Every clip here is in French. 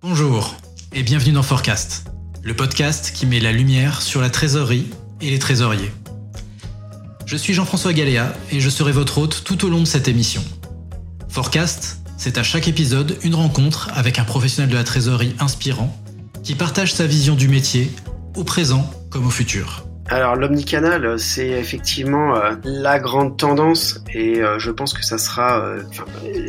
Bonjour et bienvenue dans Forecast, le podcast qui met la lumière sur la trésorerie et les trésoriers. Je suis Jean-François Galéa et je serai votre hôte tout au long de cette émission. Forecast, c'est à chaque épisode une rencontre avec un professionnel de la trésorerie inspirant qui partage sa vision du métier au présent comme au futur. Alors l'omnicanal, c'est effectivement euh, la grande tendance et euh, je pense que ça sera, euh,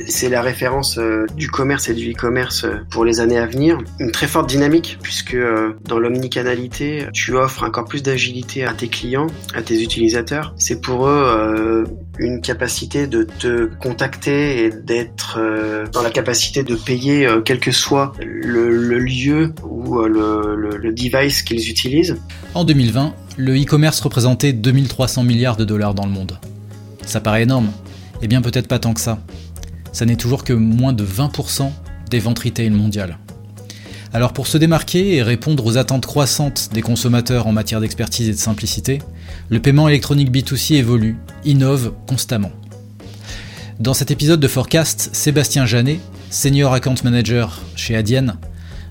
c'est la référence du commerce et du e-commerce pour les années à venir. Une très forte dynamique puisque dans l'omnicanalité, tu offres encore plus d'agilité à tes clients, à tes utilisateurs. C'est pour eux une capacité de te contacter et d'être dans la capacité de payer quel que soit le, lieu ou le, le device qu'ils utilisent. En 2020, le e-commerce représentait 2300 milliards de dollars dans le monde. Ça paraît énorme Eh bien peut-être pas tant que ça. Ça n'est toujours que moins de 20% des ventes retail mondiales. Alors pour se démarquer et répondre aux attentes croissantes des consommateurs en matière d'expertise et de simplicité, le paiement électronique B2C évolue, innove constamment. Dans cet épisode de Forecast, Sébastien Janet, Senior Account Manager chez Adyen,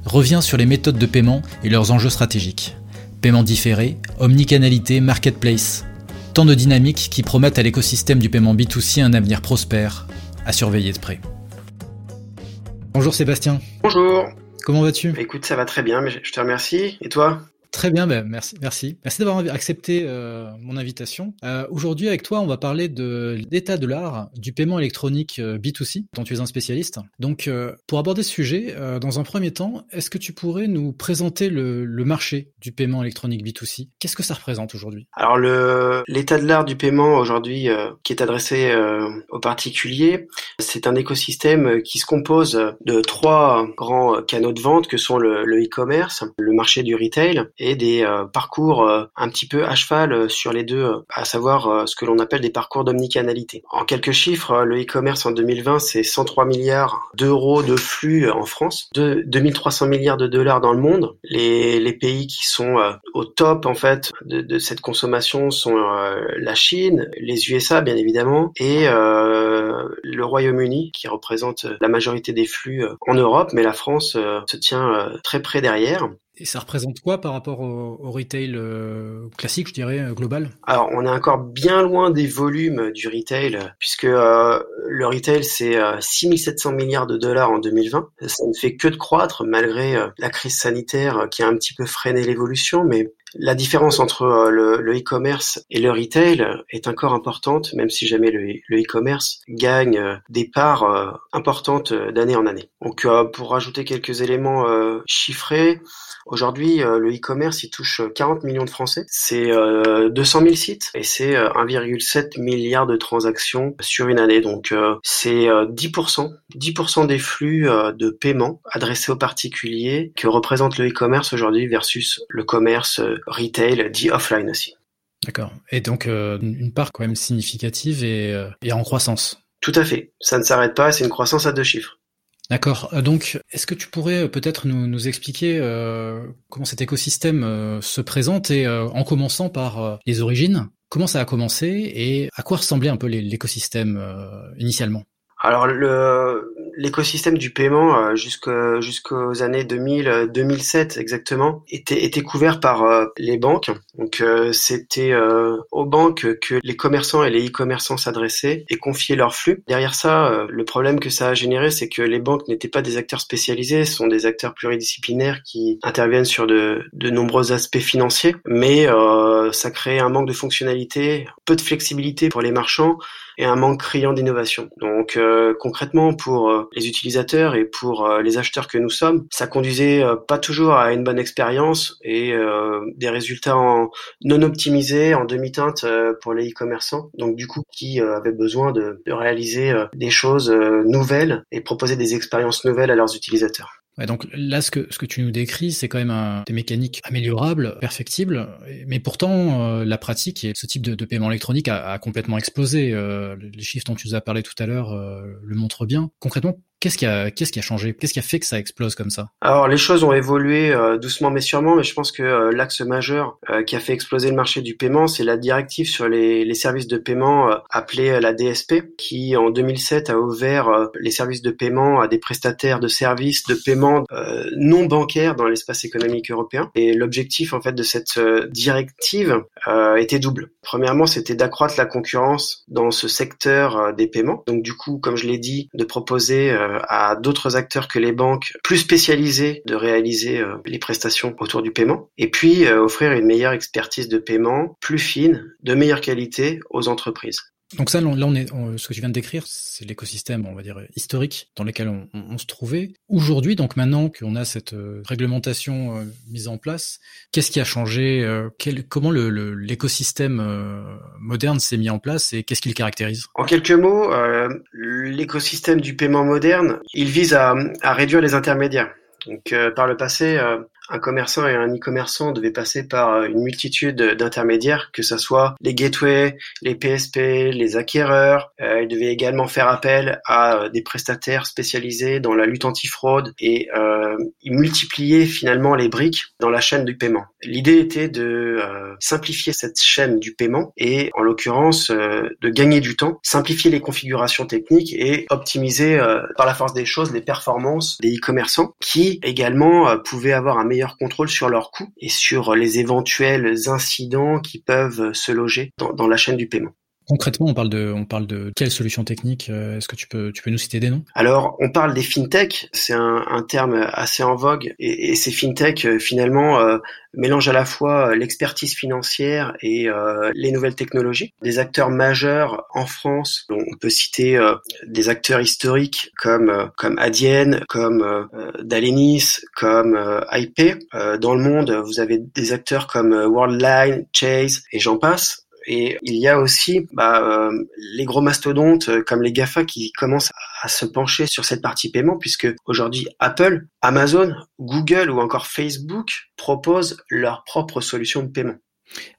revient sur les méthodes de paiement et leurs enjeux stratégiques paiement différé, omnicanalité, marketplace. Tant de dynamiques qui promettent à l'écosystème du paiement B2C un avenir prospère, à surveiller de près. Bonjour Sébastien. Bonjour. Comment vas-tu? Écoute, ça va très bien, mais je te remercie. Et toi? Très bien, ben merci, merci, merci d'avoir accepté euh, mon invitation. Euh, Aujourd'hui, avec toi, on va parler de l'état de l'art du paiement électronique euh, B2C, dont tu es un spécialiste. Donc, euh, pour aborder ce sujet, euh, dans un premier temps, est-ce que tu pourrais nous présenter le, le marché du paiement électronique B2C Qu'est-ce que ça représente aujourd'hui? Alors, le l'état de l'art du paiement aujourd'hui, qui est adressé aux particuliers, c'est un écosystème qui se compose de trois grands canaux de vente que sont le e-commerce, le marché du retail et des euh, parcours euh, un petit peu à cheval euh, sur les deux, à savoir ce que l'on appelle des parcours d'omnicanalité. En quelques chiffres, le e-commerce en 2020, c'est 103 milliards d'euros de flux en France, de 2300 milliards de dollars dans le monde. Les, les pays qui sont au top en fait de, de cette consommation sont la Chine, les USA bien évidemment, et le Royaume-Uni qui représente la majorité des flux en Europe, mais la France se tient très près derrière. Et ça représente quoi par rapport au, retail euh, classique, je dirais, euh, global? Alors, on est encore bien loin des volumes du retail, puisque euh, le retail, c'est 6700 milliards de dollars en 2020. Ça ne fait que de croître, malgré la crise sanitaire qui a un petit peu freiné l'évolution, mais la différence entre le e-commerce et le retail est encore importante, même si jamais le e-commerce gagne des parts importantes d'année en année. Donc, pour rajouter quelques éléments chiffrés, Aujourd'hui, euh, le e-commerce, il touche 40 millions de Français. C'est 200 000 sites et c'est 1,7 milliard de transactions sur une année. Donc, euh, c'est 10%, 10% des flux de paiement adressés aux particuliers que représente le e-commerce aujourd'hui versus le commerce retail dit offline aussi. D'accord. Et donc, une part quand même significative et, et en croissance. Tout à fait. Ça ne s'arrête pas, c'est une croissance à deux chiffres. D'accord. Euh, donc, est-ce que tu pourrais euh, peut-être nous, nous expliquer euh, comment cet écosystème euh, se présente et en commençant par les origines, comment ça a commencé et à quoi ressemblait un peu l'écosystème initialement? Alors, le, l'écosystème du paiement euh, jusqu'aux années 2000, 2007 euh, exactement, était, était couvert par euh, les banques. Donc c'était aux banques que les commerçants et les e-commerçants s'adressaient et confiaient leurs flux. Derrière ça, le problème que ça a généré, c'est que les banques n'étaient pas des acteurs spécialisés, ce sont des acteurs pluridisciplinaires qui interviennent sur de, de nombreux aspects financiers, mais ça crée un manque de fonctionnalité, peu de flexibilité pour les marchands et un manque criant d'innovation. Donc euh, concrètement pour euh, les utilisateurs et pour euh, les acheteurs que nous sommes, ça conduisait pas toujours à une bonne expérience et des résultats non optimisés, en demi-teinte pour les e-commerçants. Donc du coup qui avaient besoin de, de réaliser des choses nouvelles et proposer des expériences nouvelles à leurs utilisateurs donc là, ce que, ce que tu nous décris, c'est quand même un, des mécaniques améliorables, perfectibles, mais pourtant, euh, la pratique et ce type de, de paiement électronique a, a complètement explosé. Euh, les chiffres dont tu nous as parlé tout à l'heure euh, le montrent bien. Concrètement, Qu'est-ce qui a, qu'est-ce qui a changé? Qu'est-ce qui a fait que ça explose comme ça? Alors les choses ont évolué euh, doucement mais sûrement, mais je pense que euh, l'axe majeur euh, qui a fait exploser le marché du paiement, c'est la directive sur les, les services de paiement appelée la DSP, qui en 2007 a ouvert les services de paiement à des prestataires de services de paiement non bancaires dans l'espace économique européen. Et l'objectif en fait de cette directive était double. Premièrement, c'était d'accroître la concurrence dans ce secteur des paiements. Donc du coup, comme je l'ai dit, de proposer euh, à d'autres acteurs que les banques plus spécialisés de réaliser euh, les prestations autour du paiement et puis euh, offrir une meilleure expertise de paiement plus fine, de meilleure qualité aux entreprises. Donc ça, là, on est, ce que tu viens de décrire, c'est l'écosystème, on va dire, historique dans lequel on, se trouvait. Aujourd'hui, donc maintenant qu'on a cette euh, réglementation euh, mise en place, qu'est-ce qui a changé euh, Comment l'écosystème moderne s'est mis en place et qu'est-ce qui le caractérise? En quelques mots, l'écosystème du paiement moderne, il vise à réduire les intermédiaires. Donc, par le passé, un commerçant et un e-commerçant devaient passer par euh, une multitude d'intermédiaires, que ce soit les gateways, les PSP, les acquéreurs. Euh, ils devaient également faire appel à euh, des prestataires spécialisés dans la lutte antifraude et euh, ils multipliaient finalement les briques dans la chaîne du paiement. L'idée était de simplifier cette chaîne du paiement et en l'occurrence de gagner du temps, simplifier les configurations techniques et optimiser par la force des choses les performances des e-commerçants qui également pouvaient avoir un meilleur contrôle sur leurs coûts et sur les éventuels incidents qui peuvent se loger dans, la chaîne du paiement. Concrètement, on parle de, on parle de quelles solutions techniques euh, Est-ce que tu peux, tu peux nous citer des noms? Alors, on parle des fintech. C'est un, terme assez en vogue, et, ces fintech euh, finalement euh, mélangent à la fois l'expertise financière et les nouvelles technologies. Des acteurs majeurs en France, on peut citer des acteurs historiques comme comme Adyen, comme Dalenis, comme IP. dans le monde, vous avez des acteurs comme Worldline, Chase et j'en passe. Et il y a aussi bah, euh, les gros mastodontes euh, comme les GAFA qui commencent à se pencher sur cette partie paiement puisque aujourd'hui Apple, Amazon, Google ou encore Facebook proposent leurs propres solutions de paiement.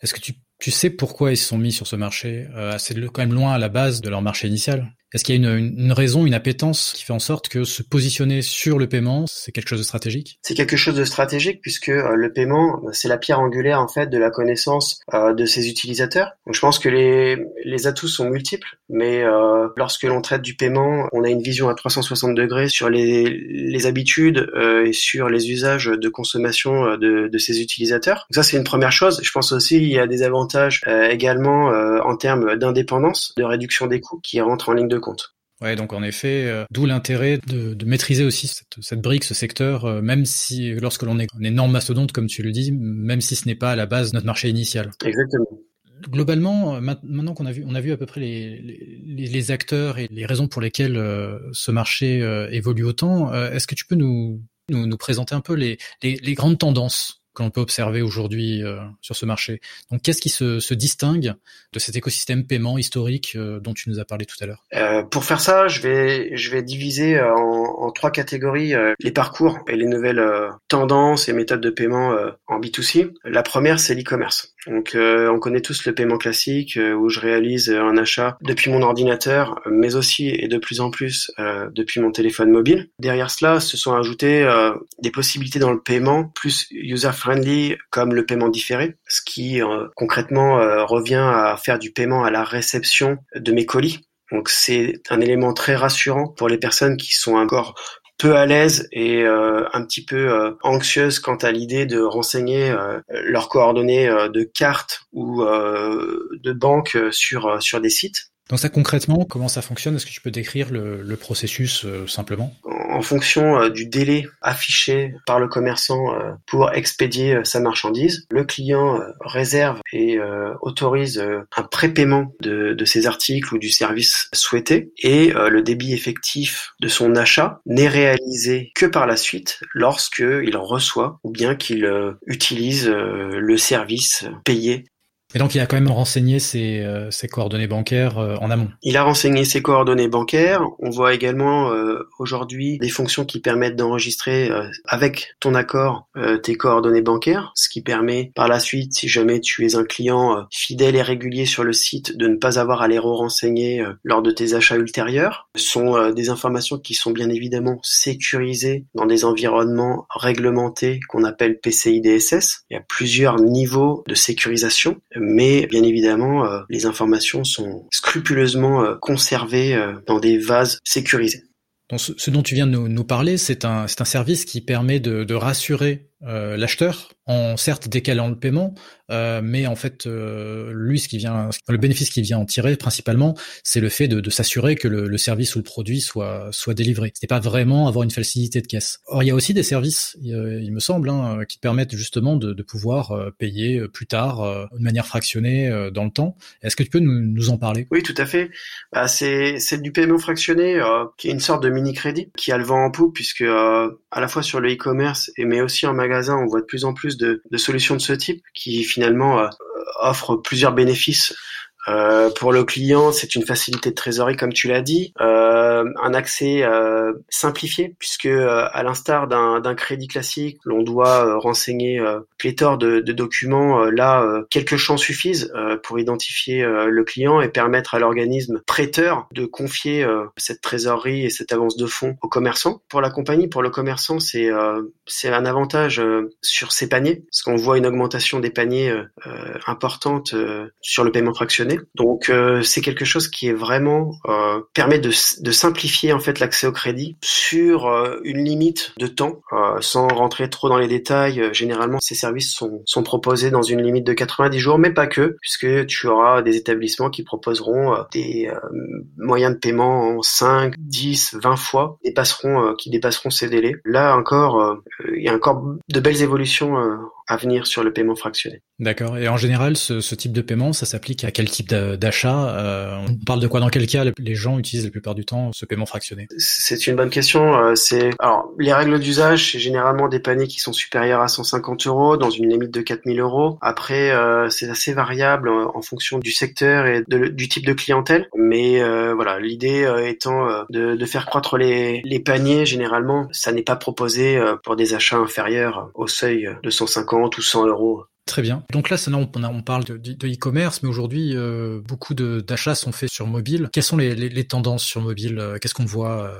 Est-ce que tu, tu sais pourquoi ils se sont mis sur ce marché? Euh, C'est quand même loin à la base de leur marché initial. Est-ce qu'il y a une, une, raison, une appétence qui fait en sorte que se positionner sur le paiement, c'est quelque chose de stratégique? C'est quelque chose de stratégique puisque euh, le paiement, c'est la pierre angulaire en fait de la connaissance euh, de ses utilisateurs. Donc je pense que les, les atouts sont multiples, mais euh, lorsque l'on traite du paiement, on a une vision à 360 degrés sur les, les habitudes euh, et sur les usages de consommation euh, de, de ses utilisateurs. Donc ça c'est une première chose. Je pense aussi il y a des avantages également en termes d'indépendance, de réduction des coûts qui rentrent en ligne de compte. Ouais, donc en effet, euh, d'où l'intérêt de, de, maîtriser aussi cette, cette, brique, ce secteur, euh, même si lorsque l'on est un énorme mastodonte, comme tu le dis, même si ce n'est pas à la base notre marché initial. Exactement. Globalement, euh, maintenant qu'on a vu, on a vu à peu près les, les, les acteurs et les raisons pour lesquelles ce marché évolue autant. Est-ce que tu peux nous, nous, nous présenter un peu les, les grandes tendances? Qu'on peut observer aujourd'hui euh, sur ce marché. Donc, qu'est-ce qui se, se, distingue de cet écosystème paiement historique euh, dont tu nous as parlé tout à l'heure? Euh, Pour faire ça, je vais, je vais diviser euh, en, en trois catégories les parcours et les nouvelles tendances et méthodes de paiement en B2C. La première, c'est l'e-commerce. Donc, on connaît tous le paiement classique où je réalise un achat depuis mon ordinateur, mais aussi et de plus en plus depuis mon téléphone mobile. Derrière cela, se sont ajoutées des possibilités dans le paiement plus user-friendly comme le paiement différé, ce qui euh, concrètement euh, revient à faire du paiement à la réception de mes colis. Donc c'est un élément très rassurant pour les personnes qui sont encore peu à l'aise et euh, un petit peu anxieuses quant à l'idée de renseigner leurs coordonnées de carte ou de banque sur sur des sites. Donc ça concrètement, comment ça fonctionne? Est-ce que tu peux décrire le, processus euh, simplement? En fonction euh, du délai affiché par le commerçant euh, pour expédier sa marchandise, le client réserve et autorise un prépaiement de, de ses articles ou du service souhaité. Et le débit effectif de son achat n'est réalisé que par la suite lorsque il reçoit ou bien qu'il utilise le service payé Et donc il a quand même renseigné ses, euh, ses coordonnées bancaires euh, en amont. Il a renseigné ses coordonnées bancaires. On voit également euh, aujourd'hui des fonctions qui permettent d'enregistrer avec ton accord tes coordonnées bancaires, ce qui permet par la suite, si jamais tu es un client fidèle et régulier sur le site, de ne pas avoir à les re-renseigner lors de tes achats ultérieurs. Ce sont des informations qui sont bien évidemment sécurisées dans des environnements réglementés qu'on appelle PCI DSS. Il y a plusieurs niveaux de sécurisation mais bien évidemment, euh, les informations sont scrupuleusement euh, conservées euh, dans des vases sécurisés. Donc, ce, dont tu viens de nous, parler, c'est un, un service qui permet de, de rassurer l'acheteur en certes décalant le paiement, euh, mais en fait euh, lui ce qui vient, le bénéfice qui vient en tirer principalement, c'est le fait de, de s'assurer que le, le, service ou le produit soit soit délivré. C'est pas vraiment avoir une facilité de caisse. Or il y a aussi des services, il, me semble, hein, qui permettent justement de, de pouvoir payer plus tard de manière fractionnée dans le temps. Est-ce que tu peux nous, nous, en parler? Oui, tout à fait. Bah, c'est c'est du paiement fractionné qui est une sorte de mini crédit qui a le vent en poupe puisque à la fois sur le e-commerce et mais aussi en magasin on voit de plus en plus de, solutions de ce type qui finalement euh, offrent plusieurs bénéfices euh, pour le client, c'est une facilité de trésorerie, comme tu l'as dit, euh, un accès euh, simplifié, puisque euh, à l'instar d'un crédit classique, l'on doit renseigner pléthore de, de documents. là, quelques champs suffisent pour identifier le client et permettre à l'organisme prêteur de confier cette trésorerie et cette avance de fonds au commerçant. Pour la compagnie, pour le commerçant, c'est c'est un avantage sur ses paniers, parce qu'on voit une augmentation des paniers importante sur le paiement fractionné donc euh, c'est quelque chose qui est vraiment euh, permet de, de, simplifier en fait l'accès au crédit sur euh, une limite de temps, sans rentrer trop dans les détails. généralement, ces services sont, sont proposés dans une limite de 90 jours, mais pas que, puisque tu auras des établissements qui proposeront des moyens de paiement en 5, 10, 20 fois, dépasseront, qui dépasseront ces délais. Là encore, il y a encore de belles évolutions à venir sur le paiement fractionné. D'accord. Et en général, ce, ce, type de paiement, ça s'applique à quel type d'achat euh, On parle de quoi? Dans quel cas les gens utilisent la plupart du temps ce paiement fractionné? C'est une bonne question. Euh, c'est alors les règles d'usage, c'est généralement des paniers qui sont supérieurs à 150 euros dans une limite de 4000 euros. Après, euh, c'est assez variable en fonction du secteur et de, du type de clientèle. Mais euh, voilà, l'idée étant de, de, faire croître les, les paniers. Généralement, ça n'est pas proposé pour des achats inférieurs au seuil de 150 ou 100 euros. Très bien. Donc là, on, on parle de e-commerce, mais aujourd'hui, euh, beaucoup d'achats sont faits sur mobile. Quelles sont les, tendances sur mobile euh, Qu'est-ce qu'on voit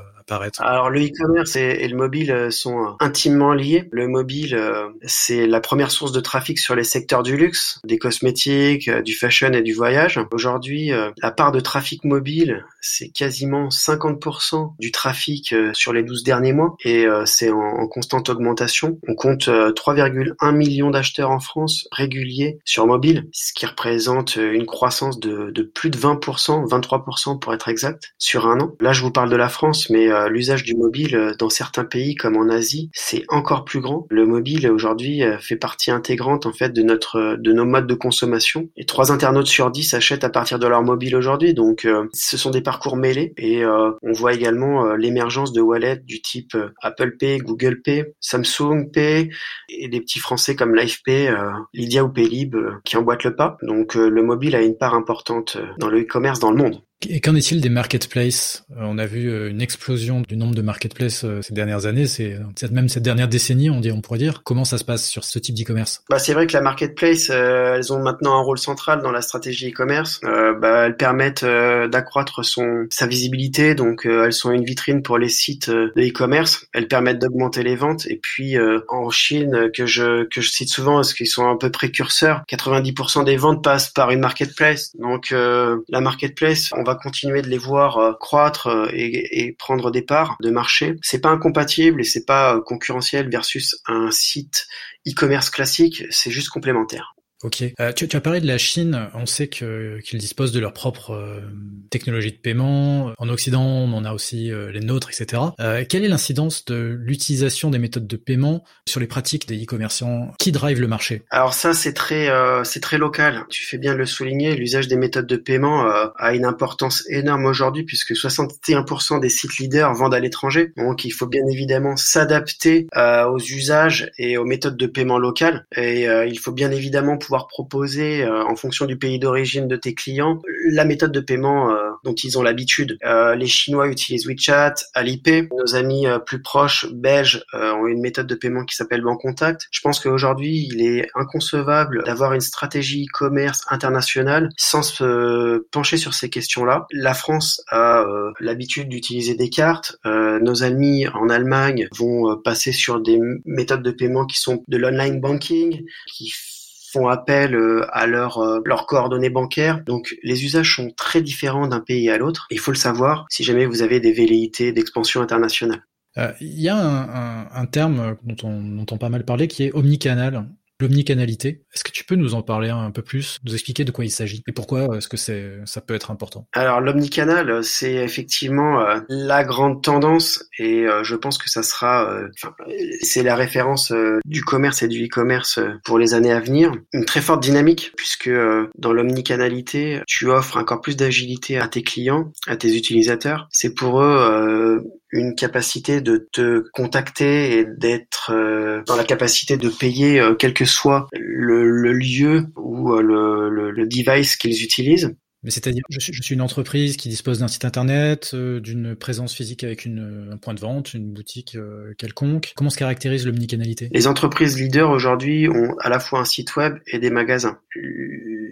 alors le e-commerce et, le mobile euh, sont euh, intimement liés. Le mobile, euh, c'est la première source de trafic sur les secteurs du luxe, des cosmétiques, du fashion et du voyage. Aujourd'hui, la part de trafic mobile, c'est quasiment 50% du trafic sur les 12 derniers mois et c'est en, constante augmentation. On compte 3,1 millions d'acheteurs en France réguliers sur mobile, ce qui représente une croissance de, de plus de 20%, 23% pour être exact, sur un an. Là, je vous parle de la France, mais l'usage du mobile euh, dans certains pays comme en Asie, c'est encore plus grand. Le mobile aujourd'hui euh, fait partie intégrante en fait de notre de nos modes de consommation. Et trois internautes sur dix achètent à partir de leur mobile aujourd'hui. Donc ce sont des parcours mêlés et on voit également l'émergence de wallets du type Apple Pay, Google Pay, Samsung Pay et des petits français comme LifePay, Lydia ou Paylib qui emboîtent le pas. Donc le mobile a une part importante dans le e-commerce dans le monde. Et qu'en est-il des marketplaces? Euh, On a vu euh, une explosion du nombre de marketplaces euh, ces dernières années, c'est même cette dernière décennie, on, dit, on pourrait dire. Comment ça se passe sur ce type d'e-commerce? Bah, C'est vrai que la marketplace, elles ont maintenant un rôle central dans la stratégie e-commerce. bah, elles permettent d'accroître son sa visibilité, donc elles sont une vitrine pour les sites de e-commerce. Elles permettent d'augmenter les ventes. Et puis en Chine, que je que je cite souvent, parce qu'ils sont un peu précurseurs, 90% des ventes passent par une marketplace. Donc la marketplace, on va continuer de les voir euh, croître euh, et, et, prendre des parts de marché. C'est pas incompatible et c'est pas euh, concurrentiel versus un site e-commerce classique, c'est juste complémentaire. Ok. Euh, tu, tu, as parlé de la Chine. On sait que qu'ils disposent de leur propre euh, technologie de paiement. En Occident, on a aussi euh, les nôtres, etc. Euh, quelle est l'incidence de l'utilisation des méthodes de paiement sur les pratiques des e-commerçants? Qui drive le marché? Alors ça, c'est très euh, c'est très local. Tu fais bien de le souligner. L'usage des méthodes de paiement a une importance énorme aujourd'hui puisque 61% des sites leaders vendent à l'étranger. Donc il faut bien évidemment s'adapter aux usages et aux méthodes de paiement locales. Et il faut bien évidemment proposer en fonction du pays d'origine de tes clients la méthode de paiement dont ils ont l'habitude. les Chinois utilisent WeChat, Alipay. Nos amis plus proches belges ont une méthode de paiement qui s'appelle Bancontact. Je pense qu'aujourd'hui, il est inconcevable d'avoir une stratégie e-commerce internationale sans se pencher sur ces questions-là. La France a l'habitude d'utiliser des cartes. nos amis en Allemagne vont passer sur des méthodes de paiement qui sont de l'online banking, qui font appel euh, à euh, leurs coordonnées bancaires. Donc les usages sont très différents d'un pays à l'autre. Il faut le savoir si jamais vous avez des velléités d'expansion internationale. Euh, il y a un, terme dont on entend pas mal parler qui est omnicanal l'omnicanalité. Est-ce que tu peux nous en parler un peu plus, nous expliquer de quoi il s'agit et pourquoi est-ce que c'est ça peut être important? Alors l'omnicanal, c'est effectivement euh, la grande tendance et euh, je pense que ça sera, euh, c'est la référence du commerce et du e-commerce pour les années à venir. Une très forte dynamique puisque dans l'omnicanalité, tu offres encore plus d'agilité à tes clients, à tes utilisateurs. C'est pour eux une capacité de te contacter et d'être euh, dans la capacité de payer euh, quel que soit le, lieu ou euh, le, le, device qu'ils utilisent. Mais c'est-à-dire, je, suis une entreprise qui dispose d'un site internet, d'une présence physique avec une, un point de vente, une boutique quelconque. Comment se caractérise l'omnicanalité? Les entreprises leaders aujourd'hui ont à la fois un site web et des magasins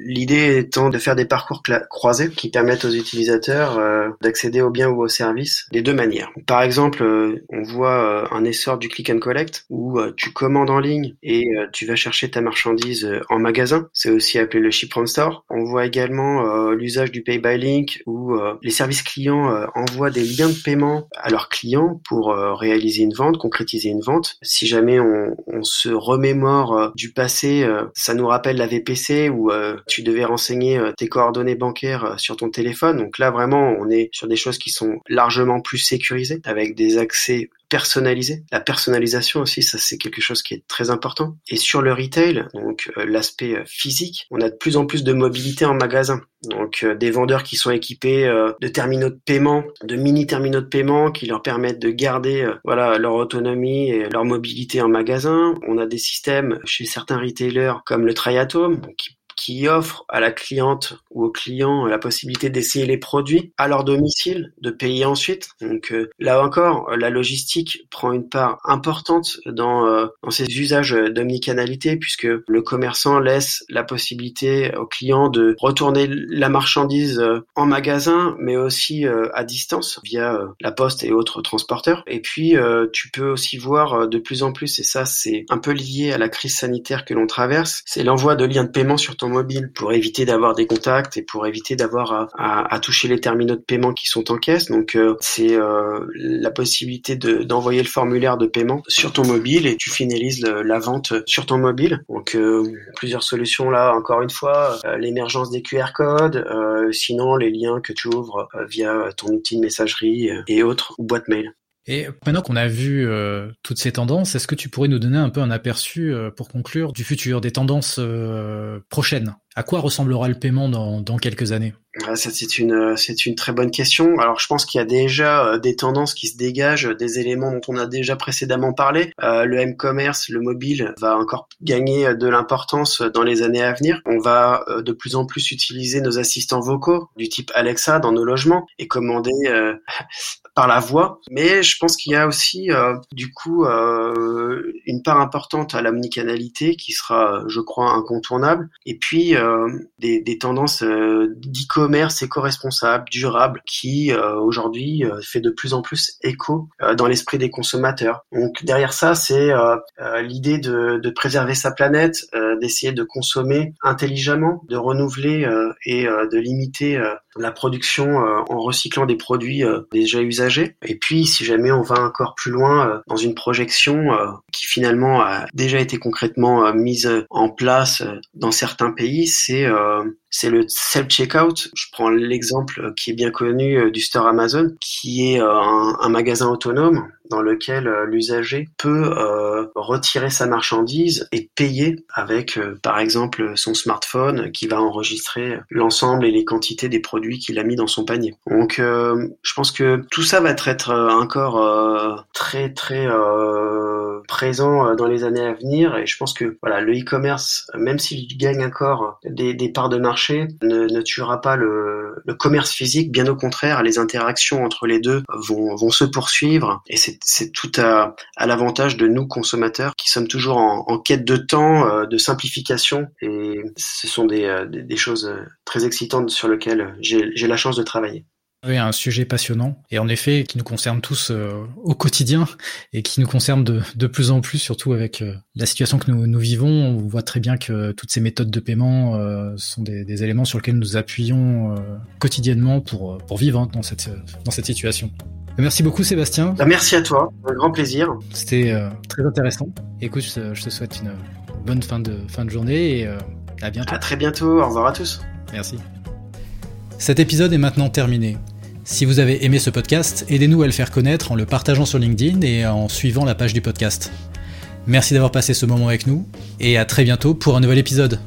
L'idée étant de faire des parcours croisés qui permettent aux utilisateurs euh, d'accéder aux biens ou aux services des deux manières. Par exemple, euh, on voit euh, un essor du click and collect où tu commandes en ligne et tu vas chercher ta marchandise en magasin. C'est aussi appelé le ship from store. On voit également l'usage du pay by link où les services clients envoient des liens de paiement à leurs clients pour réaliser une vente, concrétiser une vente. Si jamais on, on se remémore du passé, ça nous rappelle la VPC où tu tu devais renseigner euh, tes coordonnées bancaires euh, sur ton téléphone. Donc là, vraiment, on est sur des choses qui sont largement plus sécurisées, avec des accès personnalisés. La personnalisation aussi, ça c'est quelque chose qui est très important. Et sur le retail, donc euh, l'aspect physique, on a de plus en plus de mobilité en magasin. Donc des vendeurs qui sont équipés de terminaux de paiement, de mini terminaux de paiement qui leur permettent de garder voilà leur autonomie et leur mobilité en magasin. On a des systèmes chez certains retailers comme le Triatome qui qui offre à la cliente ou au client la possibilité d'essayer les produits à leur domicile, de payer ensuite. Donc euh, là encore, la logistique prend une part importante dans, euh, dans ces usages d'omnicanalité puisque le commerçant laisse la possibilité au client de retourner la marchandise euh, en magasin, mais aussi à distance via la poste et autres transporteurs. Et puis tu peux aussi voir de plus en plus, et ça c'est un peu lié à la crise sanitaire que l'on traverse, c'est l'envoi de liens de paiement sur ton mobile pour éviter d'avoir des contacts et pour éviter d'avoir à, toucher les terminaux de paiement qui sont en caisse. Donc euh, c'est euh, la possibilité d'envoyer le formulaire de paiement sur ton mobile et tu finalises la vente sur ton mobile. Donc euh, plusieurs solutions là, encore une fois, l'émergence des QR codes, sinon les liens que tu ouvres via ton outil de messagerie et autres ou boîte mail. Et maintenant qu'on a vu euh, toutes ces tendances, est-ce que tu pourrais nous donner un peu un aperçu euh, pour conclure du futur, des tendances euh, prochaines? À quoi ressemblera le paiement dans, dans quelques années? C'est une c'est une très bonne question. Alors je pense qu'il y a déjà des tendances qui se dégagent, des éléments dont on a déjà précédemment parlé. le m-commerce, le mobile va encore gagner de l'importance dans les années à venir. On va de plus en plus utiliser nos assistants vocaux du type Alexa dans nos logements et commander par la voix. Mais je pense qu'il y a aussi euh, du coup euh, une part importante à l'omnicanalité qui sera, je crois, incontournable. Et puis euh, des, des, tendances d'e-commerce éco-responsable, durable, qui aujourd'hui fait de plus en plus écho dans l'esprit des consommateurs. Donc derrière ça, c'est l'idée de, de, préserver sa planète, d'essayer de consommer intelligemment, de renouveler et de limiter la production en recyclant des produits déjà usagés et puis, si jamais on va encore plus loin euh, dans une projection euh, qui finalement a déjà été concrètement euh, mise en place dans certains pays, c'est c'est le self-checkout. Je prends l'exemple qui est bien connu du store Amazon, qui est un, magasin autonome dans lequel l'usager peut retirer sa marchandise et payer avec, par exemple, son smartphone qui va enregistrer l'ensemble et les quantités des produits qu'il a mis dans son panier. Donc, je pense que tout ça va être encore euh, très très euh, présent dans les années à venir. Et je pense que voilà, le e-commerce, même s'il gagne encore des, des, parts de marché, ne, ne tuera pas le, le, commerce physique. Bien au contraire, les interactions entre les deux vont, vont se poursuivre. Et c'est tout à, à l'avantage de nous consommateurs qui sommes toujours en, en quête de temps, de simplification. Et ce sont des, des, des choses très excitantes sur lesquelles j'ai la chance de travailler. Oui, un sujet passionnant et en effet qui nous concerne tous euh, au quotidien et qui nous concerne de, de plus en plus, surtout avec euh, la situation que nous, nous, vivons. On voit très bien que toutes ces méthodes de paiement euh, sont des, des, éléments sur lesquels nous appuyons quotidiennement pour, pour vivre hein, dans, cette, dans cette situation. Merci beaucoup Sébastien. Bah, merci à toi, un grand plaisir. C'était très intéressant. Écoute, je te souhaite une bonne fin de, fin de journée et à bientôt. À très bientôt, au revoir à tous. Merci. Cet épisode est maintenant terminé. Si vous avez aimé ce podcast, aidez-nous à le faire connaître en le partageant sur LinkedIn et en suivant la page du podcast. Merci d'avoir passé ce moment avec nous et à très bientôt pour un nouvel épisode.